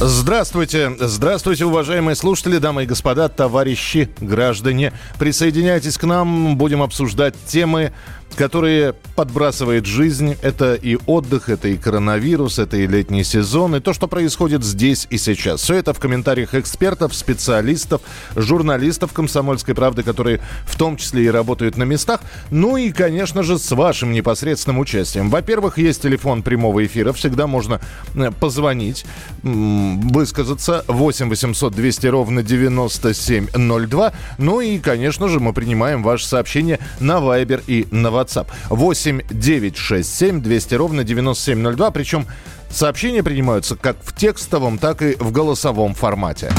Здравствуйте, здравствуйте, уважаемые слушатели, дамы и господа, товарищи, граждане. Присоединяйтесь к нам, будем обсуждать темы, которые подбрасывает жизнь. Это и отдых, это и коронавирус, это и летний сезон, и то, что происходит здесь и сейчас. Все это в комментариях экспертов, специалистов, журналистов «Комсомольской правды», которые в том числе и работают на местах. Ну и, конечно же, с вашим непосредственным участием. Во-первых, есть телефон прямого эфира, всегда можно э, позвонить, высказаться 8 800 200 ровно 9702. Ну и, конечно же, мы принимаем ваше сообщение на Viber и на WhatsApp. WhatsApp 8 9 6 7 200 ровно 9702. Причем сообщения принимаются как в текстовом, так и в голосовом формате.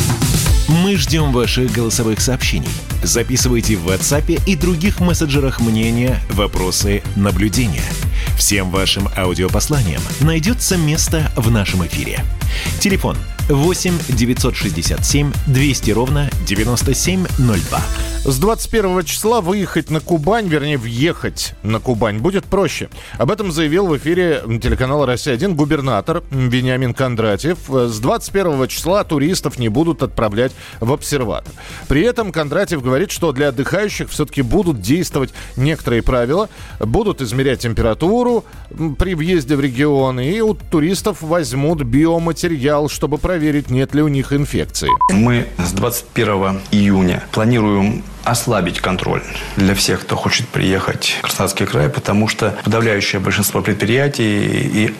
Мы ждем ваших голосовых сообщений. Записывайте в WhatsApp и других мессенджерах мнения, вопросы, наблюдения. Всем вашим аудиопосланиям найдется место в нашем эфире. Телефон 8 967 200 ровно 9702. С 21 числа выехать на Кубань, вернее, въехать на Кубань будет проще. Об этом заявил в эфире телеканала «Россия-1» губернатор Вениамин Кондратьев. С 21 числа туристов не будут отправлять в обсерватор. При этом Кондратьев говорит, что для отдыхающих все-таки будут действовать некоторые правила. Будут измерять температуру при въезде в регион, и у туристов возьмут биоматериал, чтобы проверить, нет ли у них инфекции. Мы с 21 июня планируем ослабить контроль для всех, кто хочет приехать в Краснодарский край, потому что подавляющее большинство предприятий и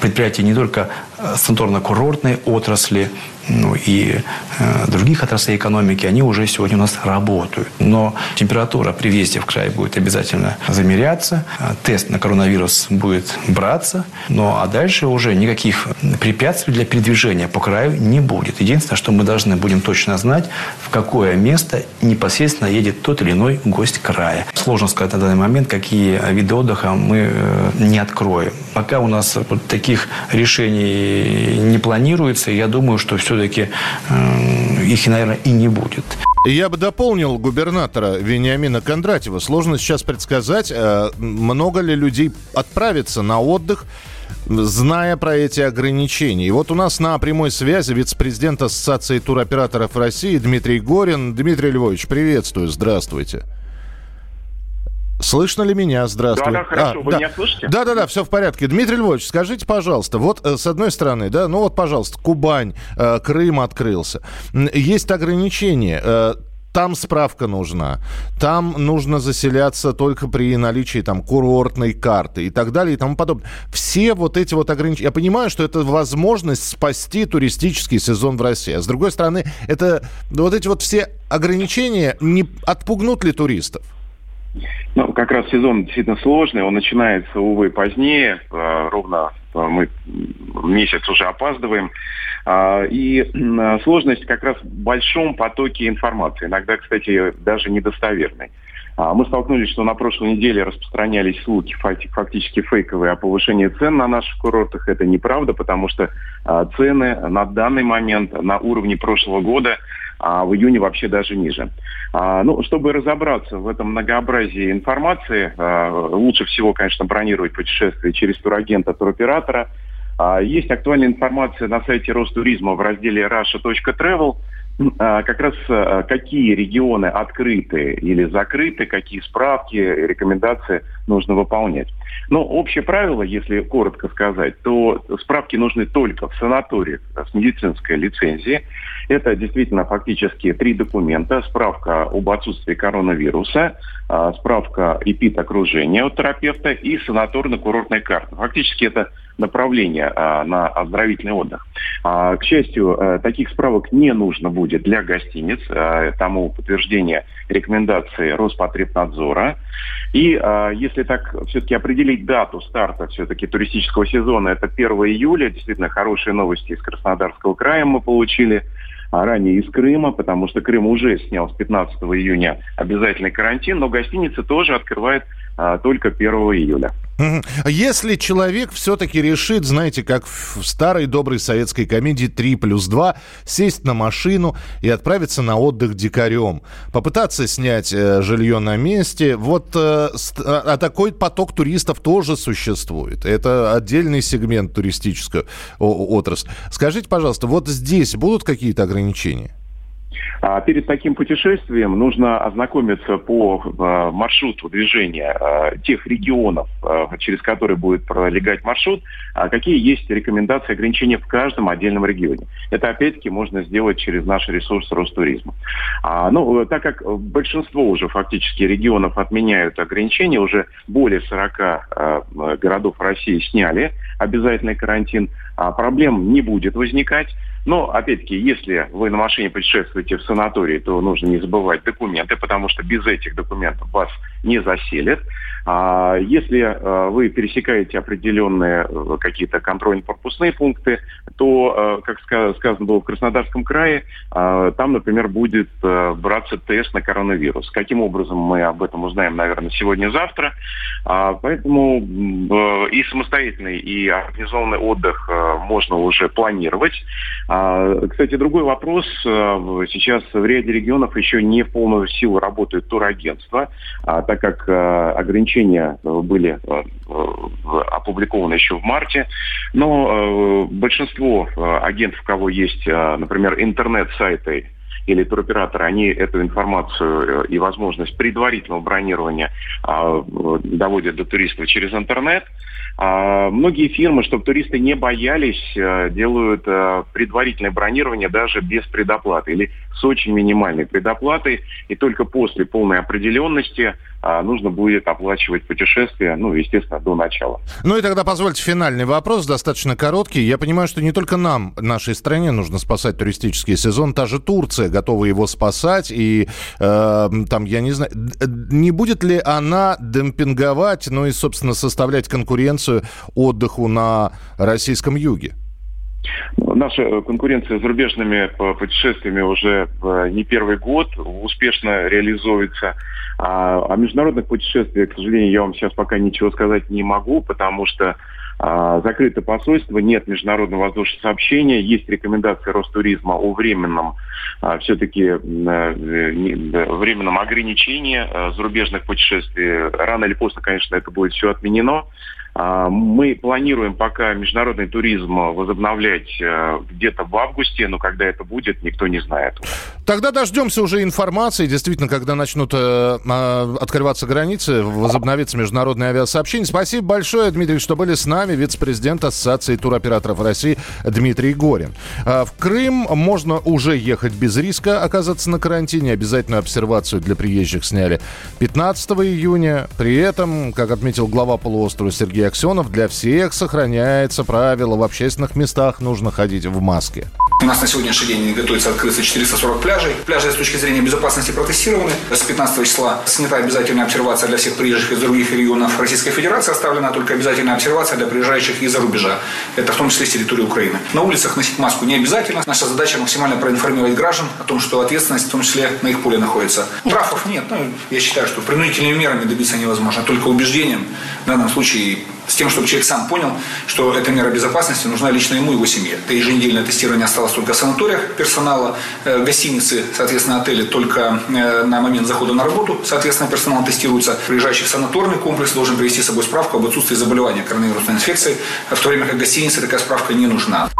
предприятий не только санаторно-курортной отрасли, ну и э, других отраслей экономики, они уже сегодня у нас работают. Но температура при въезде в край будет обязательно замеряться, э, тест на коронавирус будет браться, ну а дальше уже никаких препятствий для передвижения по краю не будет. Единственное, что мы должны будем точно знать, в какое место непосредственно едет тот или иной гость края. Сложно сказать на данный момент, какие виды отдыха мы э, не откроем. Пока у нас вот таких решений не планируется, я думаю, что все все-таки э, их, наверное, и не будет. Я бы дополнил губернатора Вениамина Кондратьева. Сложно сейчас предсказать, э, много ли людей отправится на отдых, зная про эти ограничения. И вот у нас на прямой связи вице-президент Ассоциации туроператоров России Дмитрий Горин. Дмитрий Львович, приветствую, здравствуйте. Слышно ли меня? Здравствуйте. Да, да, хорошо. А, Вы да. меня слышите? Да, да, да, все в порядке. Дмитрий Львович, скажите, пожалуйста, вот э, с одной стороны, да, ну вот, пожалуйста, Кубань, э, Крым открылся. Есть ограничения. Э, там справка нужна. Там нужно заселяться только при наличии там курортной карты и так далее и тому подобное. Все вот эти вот ограничения. Я понимаю, что это возможность спасти туристический сезон в России. А с другой стороны, это вот эти вот все ограничения не отпугнут ли туристов? Ну, как раз сезон действительно сложный, он начинается, увы, позднее, э, ровно э, мы месяц уже опаздываем. А, и сложность как раз в большом потоке информации, иногда, кстати, даже недостоверной. А, мы столкнулись, что на прошлой неделе распространялись слухи фактически фейковые о повышении цен на наших курортах. Это неправда, потому что а, цены на данный момент на уровне прошлого года а в июне вообще даже ниже. А, ну, чтобы разобраться в этом многообразии информации, а, лучше всего, конечно, бронировать путешествие через турагента, туроператора. А, есть актуальная информация на сайте Ростуризма в разделе russia.travel. А, как раз а, какие регионы открыты или закрыты, какие справки, рекомендации нужно выполнять. Но общее правило, если коротко сказать, то справки нужны только в санаториях с медицинской лицензией. Это действительно фактически три документа. Справка об отсутствии коронавируса, а, справка эпид окружения от терапевта и санаторно-курортная карта. Фактически это направление а, на оздоровительный отдых. А, к счастью, а, таких справок не нужно будет для гостиниц. А, тому подтверждение рекомендации Роспотребнадзора. И а, если так все-таки определить дату старта все-таки туристического сезона, это 1 июля. Действительно хорошие новости из Краснодарского края мы получили а ранее из Крыма, потому что Крым уже снял с 15 июня обязательный карантин, но гостиницы тоже открывают только 1 июля. Если человек все-таки решит, знаете, как в старой доброй советской комедии «3 плюс 2», сесть на машину и отправиться на отдых дикарем, попытаться снять э, жилье на месте, вот э, а, а такой поток туристов тоже существует. Это отдельный сегмент туристической отрасли. Скажите, пожалуйста, вот здесь будут какие-то ограничения? А перед таким путешествием нужно ознакомиться по а, маршруту движения а, тех регионов, через которые будет пролегать маршрут, какие есть рекомендации ограничения в каждом отдельном регионе. Это, опять-таки, можно сделать через наш ресурс Ростуризма. Ну, так как большинство уже фактически регионов отменяют ограничения, уже более 40 городов России сняли обязательный карантин, проблем не будет возникать. Но, опять-таки, если вы на машине путешествуете в санатории, то нужно не забывать документы, потому что без этих документов вас не заселят. А если а, вы пересекаете определенные э, какие-то контрольно-пропускные пункты, то, э, как сказано было в Краснодарском крае, а, там, например, будет э, браться тест на коронавирус. Каким образом мы об этом узнаем, наверное, сегодня-завтра. А, поэтому и самостоятельный, и организованный отдых можно уже планировать. Кстати, другой вопрос. Сейчас в ряде регионов еще не в полную силу работают турагентства, так как ограничения ограничения э, были э, э, опубликованы еще в марте, но большинство агентов, у кого есть, например, интернет-сайты или туроператоры, они эту информацию и возможность предварительного бронирования доводят до туристов через интернет. А многие фирмы, чтобы туристы не боялись, делают предварительное бронирование даже без предоплаты или с очень минимальной предоплатой. И только после полной определенности а, нужно будет оплачивать путешествие, ну, естественно, до начала. Ну и тогда позвольте финальный вопрос, достаточно короткий. Я понимаю, что не только нам, нашей стране, нужно спасать туристический сезон. Та же Турция готова его спасать. И э, там, я не знаю, не будет ли она демпинговать, ну и, собственно, составлять конкуренцию отдыху на российском юге? Наша конкуренция с зарубежными путешествиями уже не первый год успешно реализуется. А о международных путешествиях, к сожалению, я вам сейчас пока ничего сказать не могу, потому что а, закрыто посольство, нет международного воздушного сообщения, есть рекомендации Ростуризма о временном а, все-таки э, временном ограничении а, зарубежных путешествий. Рано или поздно, конечно, это будет все отменено. А, мы планируем пока международный туризм возобновлять э, где-то в августе, но когда это будет, никто не знает. Тогда дождемся уже информации. Действительно, когда начнут э, а, открываться границы, возобновится международное авиасообщение. Спасибо большое, Дмитрий, что были с нами. Вице-президент Ассоциации туроператоров России Дмитрий Горин. А, в Крым можно уже ехать без риска оказаться на карантине. Обязательную обсервацию для приезжих сняли 15 июня. При этом, как отметил глава полуострова Сергей Аксенов, для всех сохраняется правило в общественных местах нужно ходить в маске. У нас на сегодняшний день готовится открыться 440 пляжей. Пляжи с точки зрения безопасности протестированы. С 15 числа снята обязательная обсервация для всех приезжих из других регионов Российской Федерации. Оставлена только обязательная обсервация для приезжающих из-за рубежа. Это в том числе с территории Украины. На улицах носить маску не обязательно. Наша задача максимально проинформировать граждан о том, что ответственность в том числе на их поле находится. Штрафов нет. Ну, я считаю, что принудительными мерами добиться невозможно. Только убеждением в данном случае с тем, чтобы человек сам понял, что эта мера безопасности нужна лично ему и его семье. Это еженедельное тестирование осталось только в санаториях персонала, э, гостиницы, соответственно, отели только э, на момент захода на работу, соответственно, персонал тестируется. Приезжающий в санаторный комплекс должен привести с собой справку об отсутствии заболевания коронавирусной инфекцией, в то время как гостинице такая справка не нужна.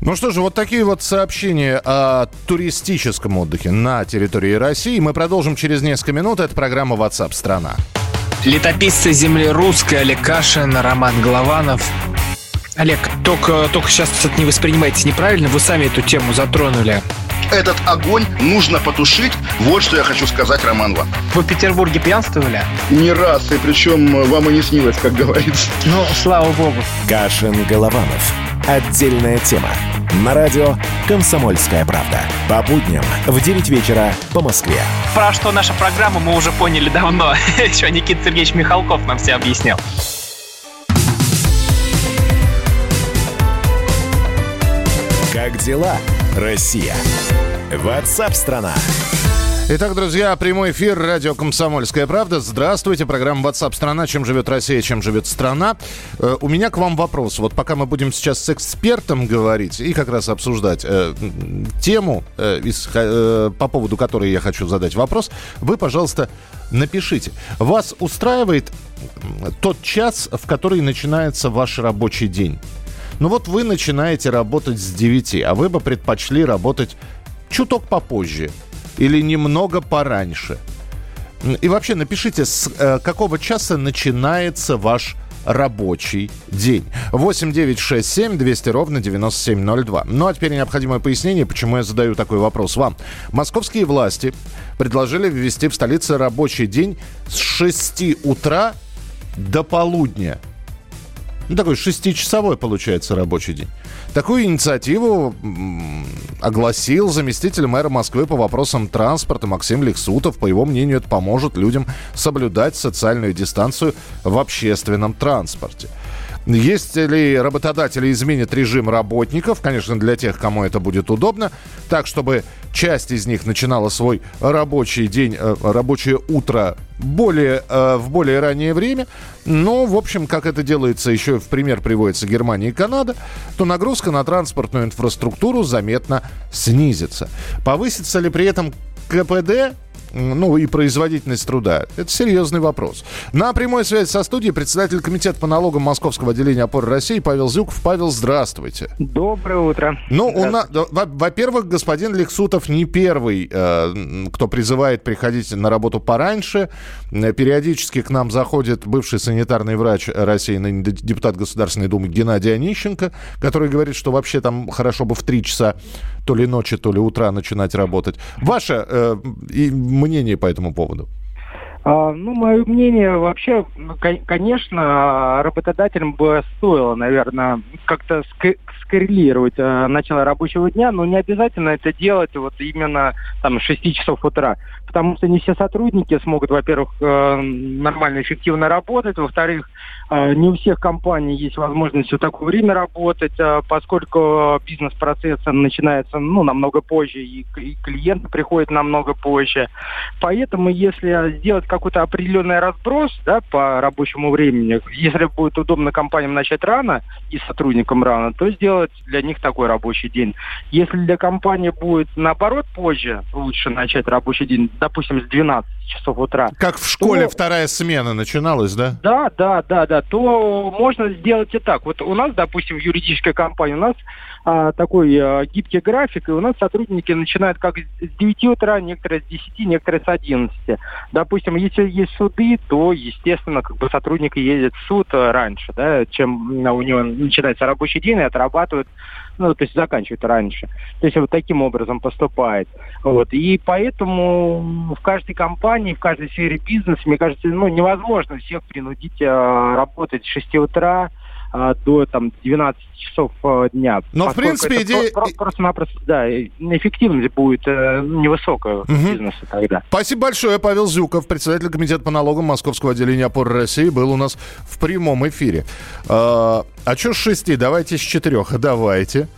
Ну что же, вот такие вот сообщения о туристическом отдыхе на территории России. Мы продолжим через несколько минут. Это программа WhatsApp страна. Летописцы земли русской Олег Кашин, Роман Голованов. Олег, только, только сейчас это не воспринимайте неправильно, вы сами эту тему затронули. Этот огонь нужно потушить. Вот что я хочу сказать, Роман вам. Вы в Петербурге пьянствовали? Не раз, и причем вам и не снилось, как говорится. Ну, слава богу. Кашин Голованов. Отдельная тема. На радио «Комсомольская правда». По будням в 9 вечера по Москве. Про что наша программа мы уже поняли давно. Еще Никита Сергеевич Михалков нам все объяснял. Как дела, Россия? Ватсап-страна! Итак, друзья, прямой эфир радио «Комсомольская правда». Здравствуйте, программа WhatsApp страна Чем живет Россия, чем живет страна?» э, У меня к вам вопрос. Вот пока мы будем сейчас с экспертом говорить и как раз обсуждать э, тему, э, из, э, по поводу которой я хочу задать вопрос, вы, пожалуйста, напишите. Вас устраивает тот час, в который начинается ваш рабочий день? Ну вот вы начинаете работать с 9, а вы бы предпочли работать чуток попозже – или немного пораньше? И вообще напишите, с э, какого часа начинается ваш рабочий день. 8 9 6 7 200 ровно 9702. Ну а теперь необходимое пояснение, почему я задаю такой вопрос вам. Московские власти предложили ввести в столице рабочий день с 6 утра до полудня. Ну, такой шестичасовой получается рабочий день. Такую инициативу огласил заместитель мэра Москвы по вопросам транспорта Максим Лексутов. По его мнению, это поможет людям соблюдать социальную дистанцию в общественном транспорте. Есть ли работодатели изменят режим работников, конечно, для тех, кому это будет удобно, так, чтобы часть из них начинала свой рабочий день, э, рабочее утро более, э, в более раннее время. Но, в общем, как это делается, еще в пример приводится Германия и Канада, то нагрузка на транспортную инфраструктуру заметно снизится. Повысится ли при этом КПД? Ну и производительность труда? Это серьезный вопрос. На прямой связи со студией председатель комитета по налогам Московского отделения опоры России Павел Зюков. Павел, здравствуйте. Доброе утро. Ну, у нас, во-первых, господин Лексутов не первый, э, кто призывает приходить на работу пораньше. Периодически к нам заходит бывший санитарный врач России, депутат Государственной Думы Геннадий Онищенко, который говорит, что вообще там хорошо бы в три часа то ли ночи, то ли утра начинать работать. Ваше э, мнение по этому поводу? А, ну, мое мнение, вообще, конечно, работодателям бы стоило, наверное, как-то скоррелировать э, начало рабочего дня, но не обязательно это делать вот именно там с 6 часов утра потому что не все сотрудники смогут, во-первых, э, нормально, эффективно работать, во-вторых, э, не у всех компаний есть возможность в такое время работать, э, поскольку бизнес-процесс начинается ну, намного позже, и клиенты приходят намного позже. Поэтому, если сделать какой-то определенный разброс да, по рабочему времени, если будет удобно компаниям начать рано и сотрудникам рано, то сделать для них такой рабочий день. Если для компании будет наоборот позже, лучше начать рабочий день, допустим, с 12 часов утра. Как в школе то, вторая смена начиналась, да? Да, да, да, да. То можно сделать и так. Вот у нас, допустим, в юридической компании у нас а, такой а, гибкий график, и у нас сотрудники начинают как с 9 утра, некоторые с 10, некоторые с 11. Допустим, если есть суды, то, естественно, как бы сотрудник едет в суд раньше, да, чем у него начинается рабочий день и отрабатывает ну, то есть заканчивает раньше. То есть вот таким образом поступает. Вот. И поэтому в каждой компании, в каждой сфере бизнеса, мне кажется, ну, невозможно всех принудить э, работать с 6 утра, а, до там 12 часов а, дня. Но в принципе идея... Просто-напросто, да, эффективность будет э, невысокая угу. бизнеса тогда. Спасибо большое. Павел Зюков, председатель комитета по налогам Московского отделения опоры России, был у нас в прямом эфире. А, а что с шести? Давайте с четырех. Давайте.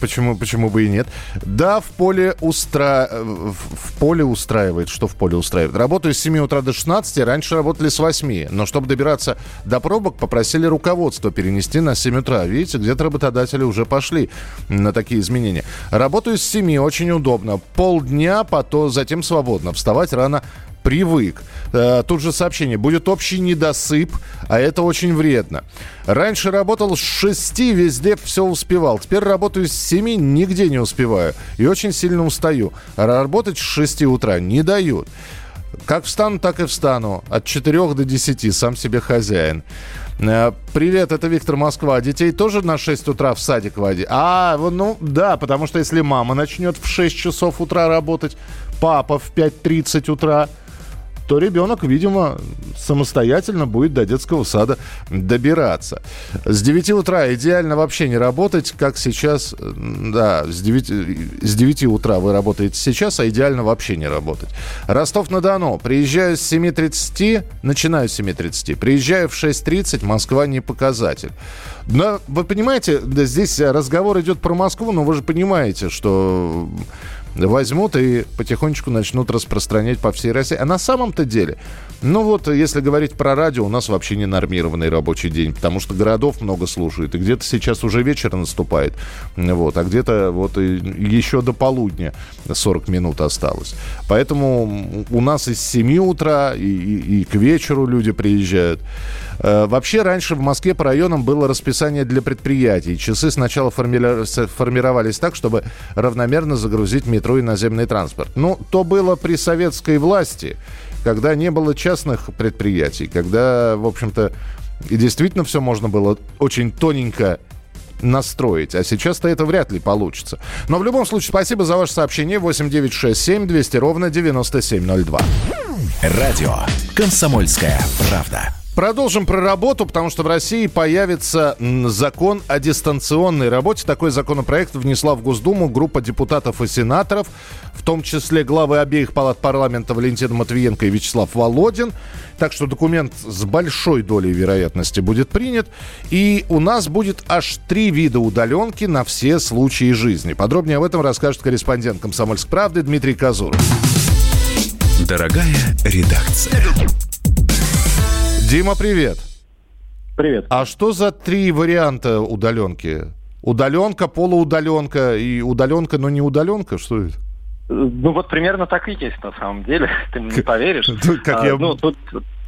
Почему, почему бы и нет? Да, в поле, устра... в поле устраивает. Что в поле устраивает? Работаю с 7 утра до 16, раньше работали с 8. Но чтобы добираться до пробок, попросили руководство перенести на 7 утра. Видите, где-то работодатели уже пошли на такие изменения. Работаю с 7, очень удобно. Полдня, потом затем свободно. Вставать рано привык. Э, тут же сообщение. Будет общий недосып, а это очень вредно. Раньше работал с 6, везде все успевал. Теперь работаю с 7, нигде не успеваю. И очень сильно устаю. Работать с 6 утра не дают. Как встану, так и встану. От 4 до 10. Сам себе хозяин. Э, привет, это Виктор Москва. Детей тоже на 6 утра в садик води? А, ну да, потому что если мама начнет в 6 часов утра работать, папа в 5.30 утра, то ребенок, видимо, самостоятельно будет до детского сада добираться. С 9 утра идеально вообще не работать, как сейчас, да, с 9, с 9 утра вы работаете сейчас, а идеально вообще не работать. Ростов-на-Дону. Приезжаю с 7.30, начинаю с 7.30, приезжаю в 6.30, Москва не показатель. Но вы понимаете, да, здесь разговор идет про Москву, но вы же понимаете, что возьмут и потихонечку начнут распространять по всей России. А на самом-то деле, ну вот, если говорить про радио, у нас вообще не нормированный рабочий день, потому что городов много слушают, и где-то сейчас уже вечер наступает, вот, а где-то вот еще до полудня 40 минут осталось. Поэтому у нас и с 7 утра, и, и, и к вечеру люди приезжают. Э, вообще раньше в Москве по районам было расписание для предприятий. Часы сначала формировались так, чтобы равномерно загрузить метро и наземный транспорт. Ну, то было при советской власти, когда не было частных предприятий, когда, в общем-то, и действительно все можно было очень тоненько настроить. А сейчас-то это вряд ли получится. Но в любом случае, спасибо за ваше сообщение. 8967 200 ровно 9702. Радио «Комсомольская правда». Продолжим про работу, потому что в России появится закон о дистанционной работе. Такой законопроект внесла в Госдуму группа депутатов и сенаторов, в том числе главы обеих палат парламента Валентина Матвиенко и Вячеслав Володин. Так что документ с большой долей вероятности будет принят. И у нас будет аж три вида удаленки на все случаи жизни. Подробнее об этом расскажет корреспондент «Комсомольской правды» Дмитрий Казуров. Дорогая редакция. Дима, привет. Привет. А что за три варианта удаленки? Удаленка, полуудаленка и удаленка, но не удаленка? Что это? Ну вот примерно так и есть на самом деле. Ты мне не поверишь. Как а, я... Ну тут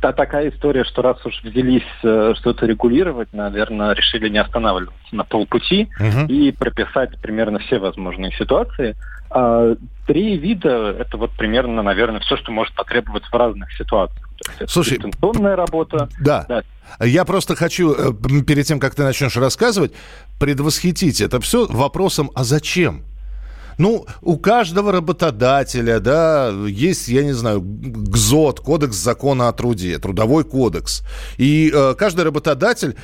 та, такая история, что раз уж взялись э, что-то регулировать, наверное, решили не останавливаться на полпути угу. и прописать примерно все возможные ситуации. А, три вида – это вот примерно, наверное, все, что может потребоваться в разных ситуациях. Слушай, дистанционная работа. Да. да. Я просто хочу, э, перед тем, как ты начнешь рассказывать, предвосхитить это все вопросом, а зачем? Ну, у каждого работодателя, да, есть, я не знаю, ГЗОТ, Кодекс закона о труде, Трудовой кодекс. И э, каждый работодатель,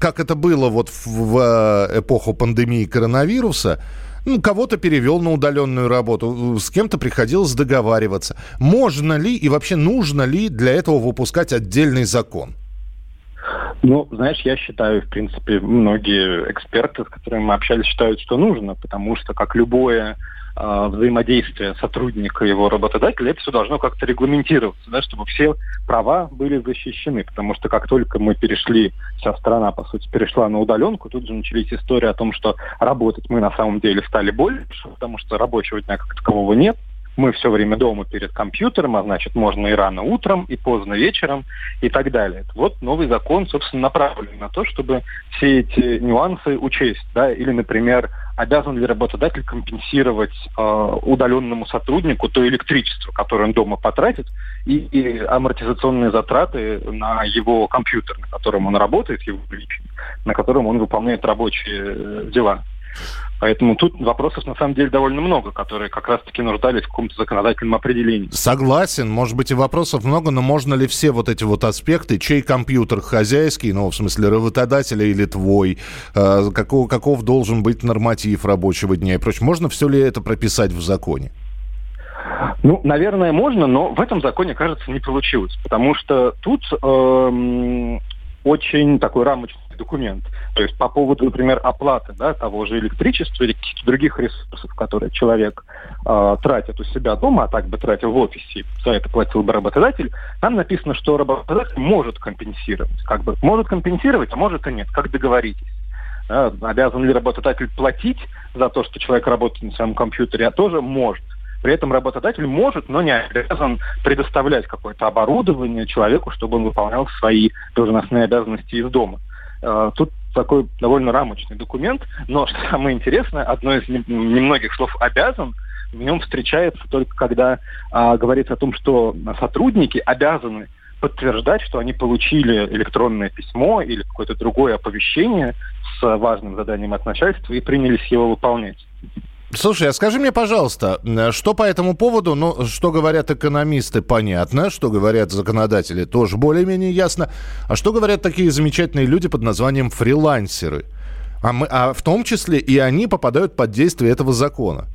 как это было вот в, в э, эпоху пандемии коронавируса, ну, кого-то перевел на удаленную работу, с кем-то приходилось договариваться. Можно ли и вообще нужно ли для этого выпускать отдельный закон? Ну, знаешь, я считаю, в принципе, многие эксперты, с которыми мы общались, считают, что нужно, потому что, как любое э, взаимодействие сотрудника и его работодателя, это все должно как-то регламентироваться, да, чтобы все права были защищены. Потому что как только мы перешли, вся страна, по сути, перешла на удаленку, тут же начались истории о том, что работать мы на самом деле стали больше, потому что рабочего дня как такового нет мы все время дома перед компьютером, а значит, можно и рано утром, и поздно вечером, и так далее. Вот новый закон, собственно, направлен на то, чтобы все эти нюансы учесть. Да? Или, например, обязан ли работодатель компенсировать э, удаленному сотруднику то электричество, которое он дома потратит, и, и амортизационные затраты на его компьютер, на котором он работает, его на котором он выполняет рабочие э, дела. Поэтому тут вопросов на самом деле довольно много, которые как раз-таки нуждались в каком-то законодательном определении. Согласен, может быть и вопросов много, но можно ли все вот эти вот аспекты, чей компьютер хозяйский, ну в смысле работодателя или твой, э, каков, каков должен быть норматив рабочего дня и прочее, можно все ли это прописать в законе? Ну, наверное, можно, но в этом законе, кажется, не получилось, потому что тут э, очень такой рамочный документ. То есть по поводу, например, оплаты да, того же электричества или каких-то других ресурсов, которые человек э, тратит у себя дома, а так бы тратил в офисе, за это платил бы работодатель, там написано, что работодатель может компенсировать. Как бы может компенсировать, а может и нет. Как договоритесь. Да, обязан ли работодатель платить за то, что человек работает на своем компьютере, а тоже может. При этом работодатель может, но не обязан предоставлять какое-то оборудование человеку, чтобы он выполнял свои должностные обязанности из дома. Э, тут такой довольно рамочный документ, но что самое интересное, одно из немногих слов «обязан» в нем встречается только когда а, говорится о том, что сотрудники обязаны подтверждать, что они получили электронное письмо или какое-то другое оповещение с важным заданием от начальства и принялись его выполнять. Слушай, а скажи мне, пожалуйста, что по этому поводу, ну, что говорят экономисты, понятно, что говорят законодатели, тоже более-менее ясно, а что говорят такие замечательные люди под названием фрилансеры? А, мы, а в том числе и они попадают под действие этого закона.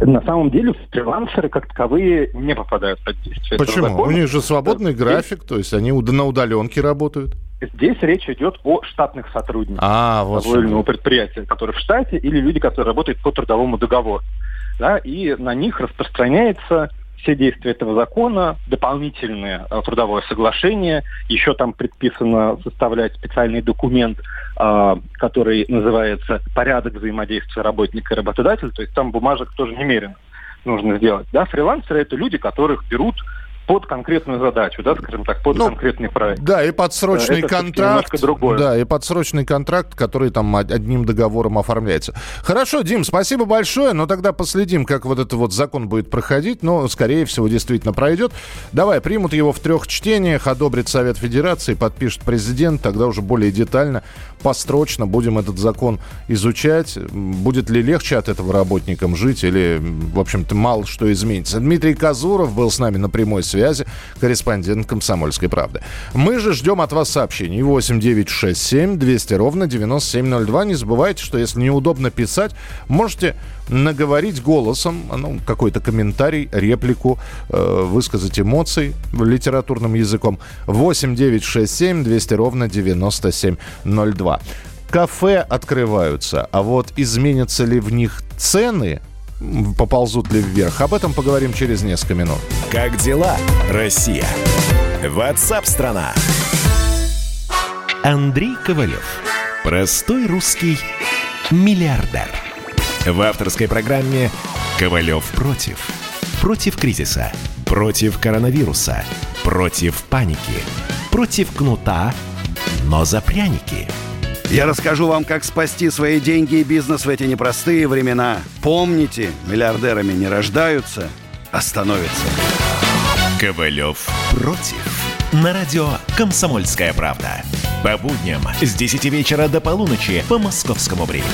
На самом деле фрилансеры как таковые не попадают под действие Почему? У них же свободный график, то есть они на удаленке работают. Здесь речь идет о штатных сотрудниках а, вот того предприятия, которые в штате, или люди, которые работают по трудовому договору. Да, и на них распространяется все действия этого закона, дополнительное э, трудовое соглашение, еще там предписано составлять специальный документ, э, который называется «Порядок взаимодействия работника и работодателя», то есть там бумажек тоже немерено нужно сделать. Да, фрилансеры – это люди, которых берут под конкретную задачу, да, скажем так, под ну, конкретный проект. Да, и подсрочный Это контракт. Другое. Да, и подсрочный контракт, который там одним договором оформляется. Хорошо, Дим, спасибо большое, но тогда последим, как вот этот вот закон будет проходить, но, скорее всего, действительно пройдет. Давай, примут его в трех чтениях, одобрит Совет Федерации, подпишет президент, тогда уже более детально, построчно будем этот закон изучать. Будет ли легче от этого работникам жить или, в общем-то, мало что изменится. Дмитрий Казуров был с нами на прямой связи связи, корреспондент «Комсомольской правды». Мы же ждем от вас сообщений 8 9 6 7 200 ровно 9702. Не забывайте, что если неудобно писать, можете наговорить голосом, ну, какой-то комментарий, реплику, э, высказать эмоции литературным языком. 8 9 6 7 200 ровно 9702. Кафе открываются, а вот изменятся ли в них цены, поползут ли вверх. Об этом поговорим через несколько минут. Как дела, Россия? Ватсап-страна! Андрей Ковалев. Простой русский миллиардер. В авторской программе «Ковалев против». Против кризиса, против коронавируса, против паники, против кнута, но за пряники – я расскажу вам, как спасти свои деньги и бизнес в эти непростые времена. Помните, миллиардерами не рождаются, а становятся. Ковалев против. На радио «Комсомольская правда». По будням с 10 вечера до полуночи по московскому времени.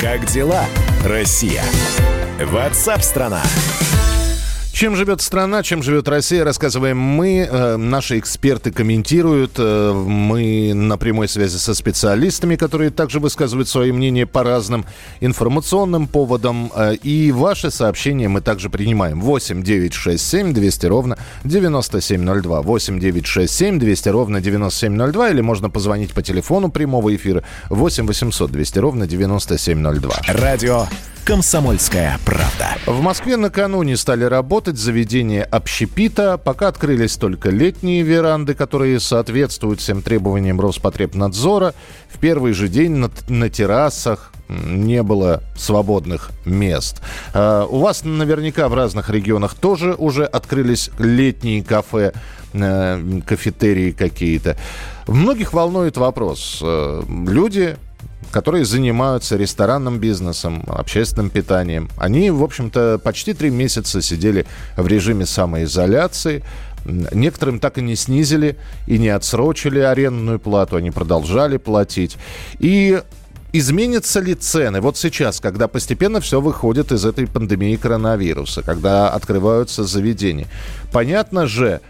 Как дела, Россия? Ватсап-страна! страна чем живет страна, чем живет Россия, рассказываем мы. Э, наши эксперты комментируют. Э, мы на прямой связи со специалистами, которые также высказывают свое мнение по разным информационным поводам. Э, и ваши сообщения мы также принимаем. 8 9 6 7 200 ровно 9702. 8 9 6 7 200 ровно 9702. Или можно позвонить по телефону прямого эфира 8 800 200 ровно 9702. Радио «Комсомольская правда». В Москве накануне стали работать заведения общепита. Пока открылись только летние веранды, которые соответствуют всем требованиям Роспотребнадзора. В первый же день на, на террасах не было свободных мест. Uh, у вас наверняка в разных регионах тоже уже открылись летние кафе, uh, кафетерии какие-то. Многих волнует вопрос. Uh, люди которые занимаются ресторанным бизнесом, общественным питанием. Они, в общем-то, почти три месяца сидели в режиме самоизоляции. Некоторым так и не снизили и не отсрочили арендную плату, они продолжали платить. И Изменятся ли цены вот сейчас, когда постепенно все выходит из этой пандемии коронавируса, когда открываются заведения? Понятно же,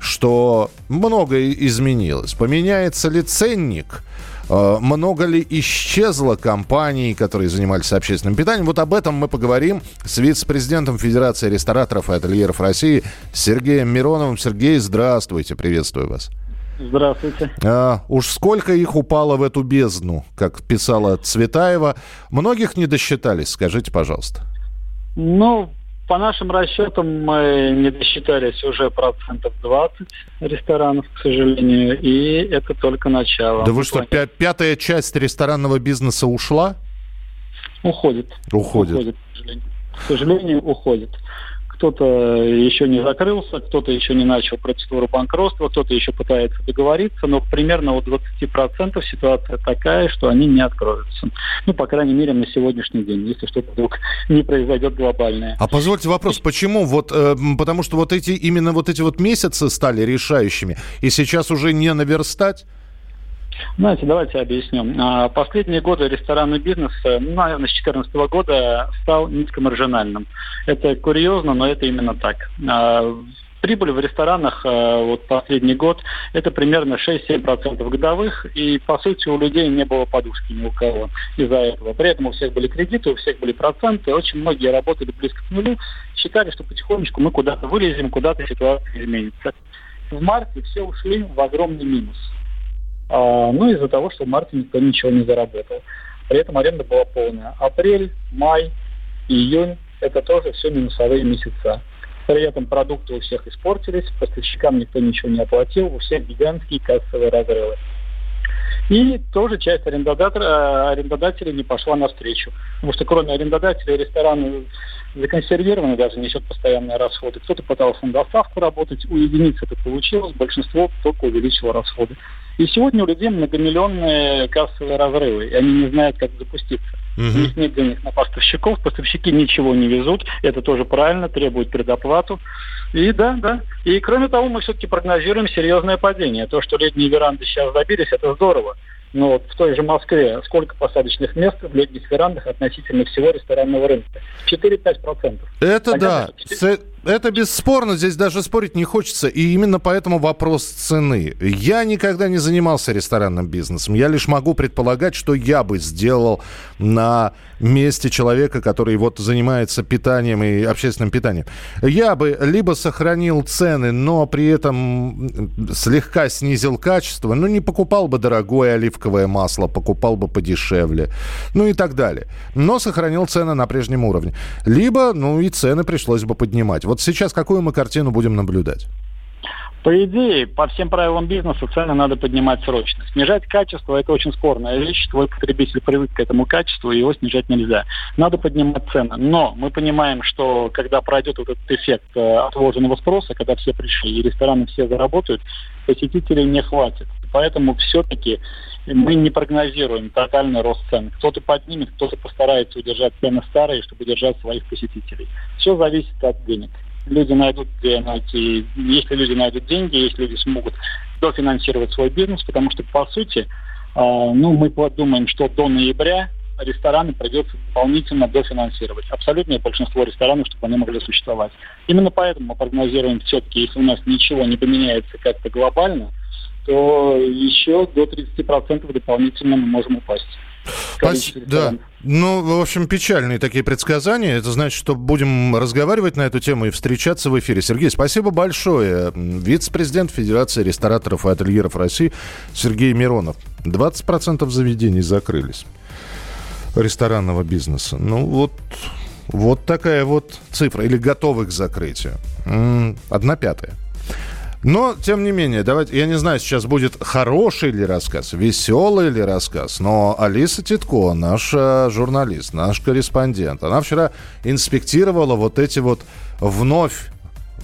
что многое изменилось. Поменяется ли ценник? Э, много ли исчезло компаний, которые занимались общественным питанием? Вот об этом мы поговорим с вице-президентом Федерации рестораторов и ательеров России Сергеем Мироновым. Сергей, здравствуйте, приветствую вас. Здравствуйте. А, уж сколько их упало в эту бездну, как писала Цветаева. Многих не досчитались, скажите, пожалуйста. Ну, по нашим расчетам мы не досчитались уже процентов 20 ресторанов, к сожалению, и это только начало. Да вы что, пя- пятая часть ресторанного бизнеса ушла? Уходит. Уходит. Уходит, к сожалению. К сожалению, уходит кто-то еще не закрылся, кто-то еще не начал процедуру банкротства, кто-то еще пытается договориться, но примерно у 20% ситуация такая, что они не откроются. Ну, по крайней мере, на сегодняшний день, если что-то вдруг не произойдет глобальное. А позвольте вопрос, почему? Вот, э, потому что вот эти, именно вот эти вот месяцы стали решающими, и сейчас уже не наверстать? Знаете, давайте объясню. А, последние годы ресторанный бизнес, э, ну, наверное, с 2014 года стал низкомаржинальным. Это курьезно, но это именно так. А, Прибыль в ресторанах э, вот последний год это примерно 6-7% годовых, и по сути у людей не было подушки ни у кого из-за этого. При этом у всех были кредиты, у всех были проценты, очень многие работали близко к нулю, считали, что потихонечку мы куда-то вылезем, куда-то ситуация изменится. В марте все ушли в огромный минус. А, ну, из-за того, что в марте никто ничего не заработал. При этом аренда была полная. Апрель, май, июнь – это тоже все минусовые месяца. При этом продукты у всех испортились, поставщикам никто ничего не оплатил, у всех гигантские кассовые разрывы. И тоже часть э, арендодателей не пошла навстречу. Потому что кроме арендодателей рестораны законсервированы, даже несет постоянные расходы. Кто-то пытался на доставку работать, у единиц это получилось, большинство только увеличило расходы. И сегодня у людей многомиллионные кассовые разрывы, и они не знают, как запуститься. Угу. У них нет денег на поставщиков, поставщики ничего не везут, это тоже правильно, требует предоплату. И да, да. И кроме того, мы все-таки прогнозируем серьезное падение. То, что летние веранды сейчас добились, это здорово. Но вот в той же Москве сколько посадочных мест в летних верандах относительно всего ресторанного рынка? 4-5%. Это Понятно, да. 4... Это бесспорно, здесь даже спорить не хочется. И именно поэтому вопрос цены. Я никогда не занимался ресторанным бизнесом. Я лишь могу предполагать, что я бы сделал на месте человека, который вот занимается питанием и общественным питанием. Я бы либо сохранил цены, но при этом слегка снизил качество. Ну, не покупал бы дорогое оливковое масло, покупал бы подешевле. Ну и так далее. Но сохранил цены на прежнем уровне. Либо, ну и цены пришлось бы поднимать. Вот сейчас какую мы картину будем наблюдать? По идее, по всем правилам бизнеса цены надо поднимать срочно. Снижать качество – это очень спорная вещь. Твой потребитель привык к этому качеству, и его снижать нельзя. Надо поднимать цены. Но мы понимаем, что когда пройдет вот этот эффект э, отложенного спроса, когда все пришли и рестораны все заработают, посетителей не хватит. Поэтому все-таки мы не прогнозируем тотальный рост цен. Кто-то поднимет, кто-то постарается удержать цены старые, чтобы удержать своих посетителей. Все зависит от денег. Люди найдут, где найти. Если люди найдут деньги, если люди смогут дофинансировать свой бизнес, потому что, по сути, э, ну, мы подумаем, что до ноября рестораны придется дополнительно дофинансировать. Абсолютное большинство ресторанов, чтобы они могли существовать. Именно поэтому мы прогнозируем все-таки, если у нас ничего не поменяется как-то глобально, то еще до 30% дополнительно мы можем упасть. Спасибо. Да. Ну, в общем, печальные такие предсказания. Это значит, что будем разговаривать на эту тему и встречаться в эфире. Сергей, спасибо большое. Вице-президент Федерации рестораторов и ательеров России Сергей Миронов. 20% заведений закрылись ресторанного бизнеса. Ну, вот, вот такая вот цифра. Или готовы к закрытию. Одна пятая. Но, тем не менее, давайте, я не знаю, сейчас будет хороший ли рассказ, веселый ли рассказ, но Алиса Титко, наш журналист, наш корреспондент, она вчера инспектировала вот эти вот вновь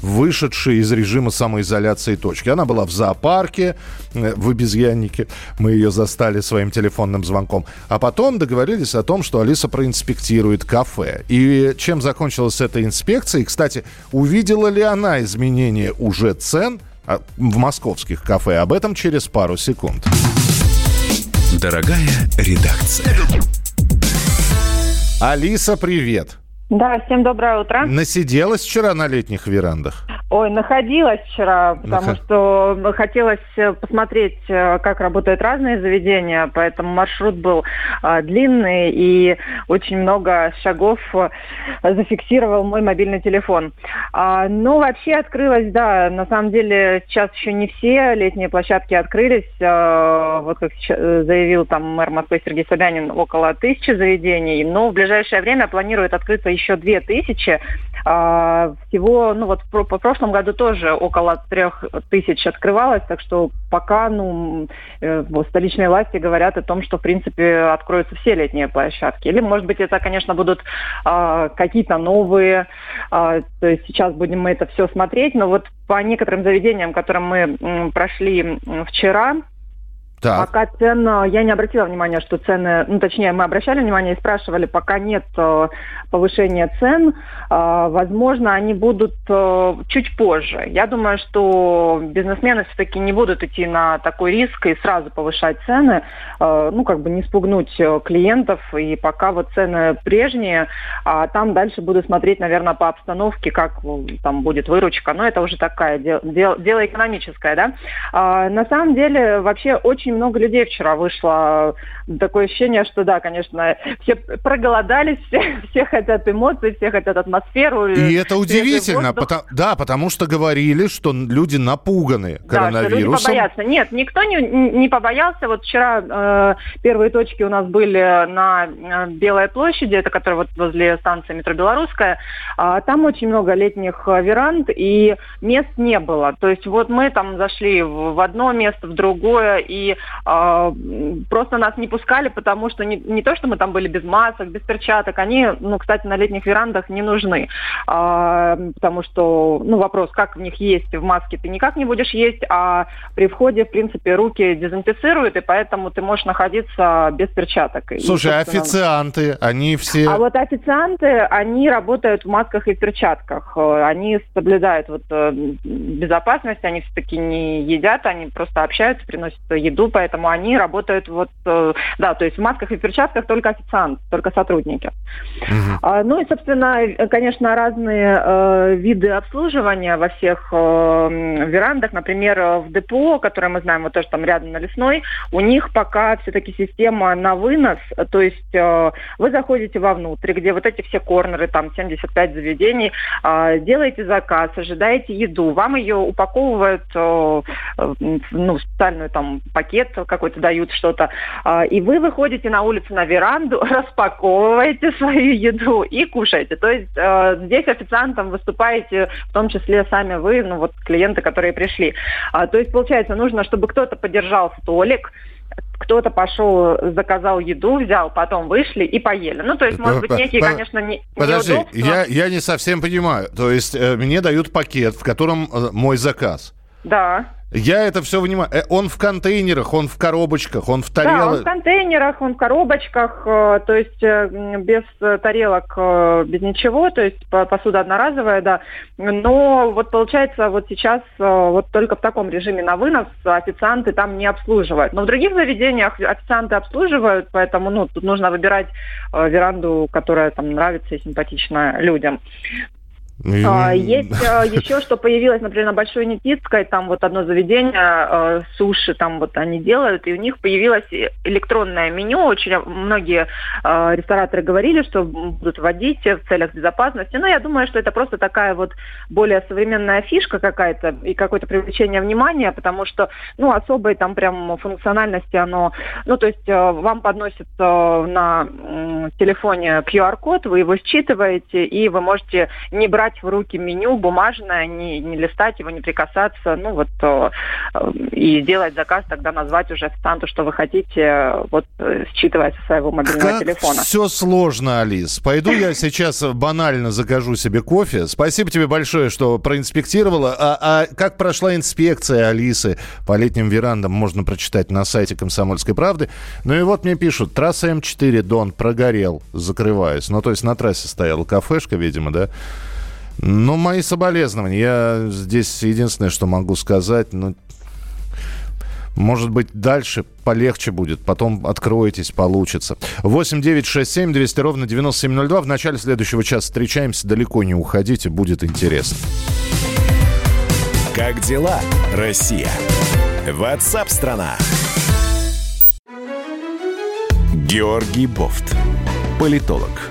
вышедшие из режима самоизоляции точки. Она была в зоопарке, э, в обезьяннике. Мы ее застали своим телефонным звонком. А потом договорились о том, что Алиса проинспектирует кафе. И чем закончилась эта инспекция? И, кстати, увидела ли она изменение уже цен – в московских кафе. Об этом через пару секунд. Дорогая редакция. Алиса, привет. Да, всем доброе утро. Насиделась вчера на летних верандах? Ой, находилась вчера, потому что хотелось э, посмотреть, э, как работают разные заведения, поэтому маршрут был а, длинный и очень много шагов зафиксировал мой мобильный телефон. А, ну, вообще открылась, да, на самом деле сейчас еще не все летние площадки открылись. А, вот как заявил там мэр Москвы Сергей Собянин, около тысячи заведений, но в ближайшее время планирует открыться еще две тысячи. А, всего, ну вот по, прошлом году тоже около трех тысяч открывалось, так что пока, ну, э, столичные власти говорят о том, что, в принципе, откроются все летние площадки. Или, может быть, это, конечно, будут а, какие-то новые, а, то есть сейчас будем мы это все смотреть, но вот по некоторым заведениям, которым мы прошли вчера, Так. Пока цен, э, я не обратила внимания, что цены, ну точнее, мы обращали внимание и спрашивали, пока нет э, повышения цен, э, возможно, они будут чуть позже. Я думаю, что бизнесмены все-таки не будут идти на такой риск и сразу повышать цены, ну как бы не спугнуть клиентов, и пока вот цены прежние, а там дальше буду смотреть, наверное, по обстановке, как там будет выручка, но это уже такая дело, дело экономическое, да. А, на самом деле, вообще очень очень много людей вчера вышло. Такое ощущение, что да, конечно, все проголодались, все, все хотят эмоций, все хотят атмосферу. И это удивительно, потому, да, потому что говорили, что люди напуганы коронавирусом. Да, что люди побоятся. Нет, никто не, не побоялся. Вот вчера э, первые точки у нас были на э, Белой площади, это которая вот возле станции метро Белорусская. А, там очень много летних э, веранд, и мест не было. То есть вот мы там зашли в одно место, в другое, и э, просто нас не пускали, потому что не, не то, что мы там были без масок, без перчаток, они, ну, кстати, на летних верандах не нужны, э, потому что, ну, вопрос, как в них есть в маске, ты никак не будешь есть, а при входе, в принципе, руки дезинфицируют, и поэтому ты можешь находиться без перчаток. Слушай, и, официанты, они все... А вот официанты, они работают в масках и перчатках, они соблюдают вот э, безопасность, они все-таки не едят, они просто общаются, приносят еду, поэтому они работают вот, э, да, то есть в масках и перчатках только официант, только сотрудники. Угу. Ну и, собственно, конечно, разные э, виды обслуживания во всех э, верандах, например, в ДПО, которое мы знаем, вот тоже там рядом на Лесной, у них пока все-таки система на вынос, то есть э, вы заходите вовнутрь, где вот эти все корнеры, там 75 заведений, э, делаете заказ, ожидаете еду, вам ее упаковывают э, ну, в специальную там пакет какой-то дают что-то, а, и вы выходите на улицу на веранду, распаковываете свою еду и кушаете. То есть а, здесь официантом выступаете в том числе сами вы, ну вот клиенты, которые пришли. А, то есть получается нужно, чтобы кто-то поддержал столик, кто-то пошел, заказал еду, взял, потом вышли и поели. Ну, то есть, может быть, некие, конечно, не Подожди, я, я не совсем понимаю. То есть, э, мне дают пакет, в котором э, мой заказ. Да. Я это все понимаю. Э, он в контейнерах, он в коробочках, он в тарелках. Да, он в контейнерах, он в коробочках, э, то есть э, без тарелок, без ничего, то есть посуда одноразовая, да. Но вот получается вот сейчас вот только в таком режиме на вынос официанты там не обслуживают. Но в других заведениях официанты обслуживают, поэтому ну, тут нужно выбирать веранду, которая там нравится и симпатична людям. А, есть а, еще, что появилось, например, на Большой Никитской, там вот одно заведение, а, суши там вот они делают, и у них появилось электронное меню. Очень многие рестораторы говорили, что будут вводить в целях безопасности. Но я думаю, что это просто такая вот более современная фишка какая-то и какое-то привлечение внимания, потому что, ну, особой там прям функциональности оно... Ну, то есть вам подносят на телефоне QR-код, вы его считываете, и вы можете не брать брать в руки меню бумажное, не, не листать его, не прикасаться, ну вот, э, и делать заказ, тогда назвать уже официанту, что вы хотите, вот, э, считывая со своего мобильного как телефона. все сложно, Алис. Пойду я сейчас банально закажу себе кофе. Спасибо тебе большое, что проинспектировала. А, а как прошла инспекция Алисы по летним верандам, можно прочитать на сайте «Комсомольской правды». Ну и вот мне пишут, трасса М4 Дон прогорел, закрываясь. Ну, то есть на трассе стояла кафешка, видимо, да? Ну, мои соболезнования. Я здесь единственное, что могу сказать, ну, может быть, дальше полегче будет, потом откроетесь, получится. 8 9 6 7 200 ровно 9702. В начале следующего часа встречаемся. Далеко не уходите, будет интересно. Как дела, Россия? Ватсап-страна! Георгий Бофт. Политолог,